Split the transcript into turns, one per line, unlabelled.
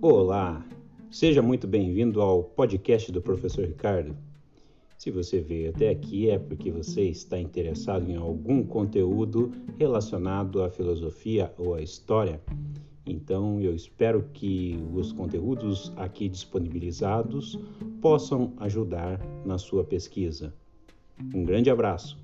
Olá, seja muito bem-vindo ao podcast do Professor Ricardo. Se você veio até aqui é porque você está interessado em algum conteúdo relacionado à filosofia ou à história. Então, eu espero que os conteúdos aqui disponibilizados possam ajudar na sua pesquisa. Um grande abraço.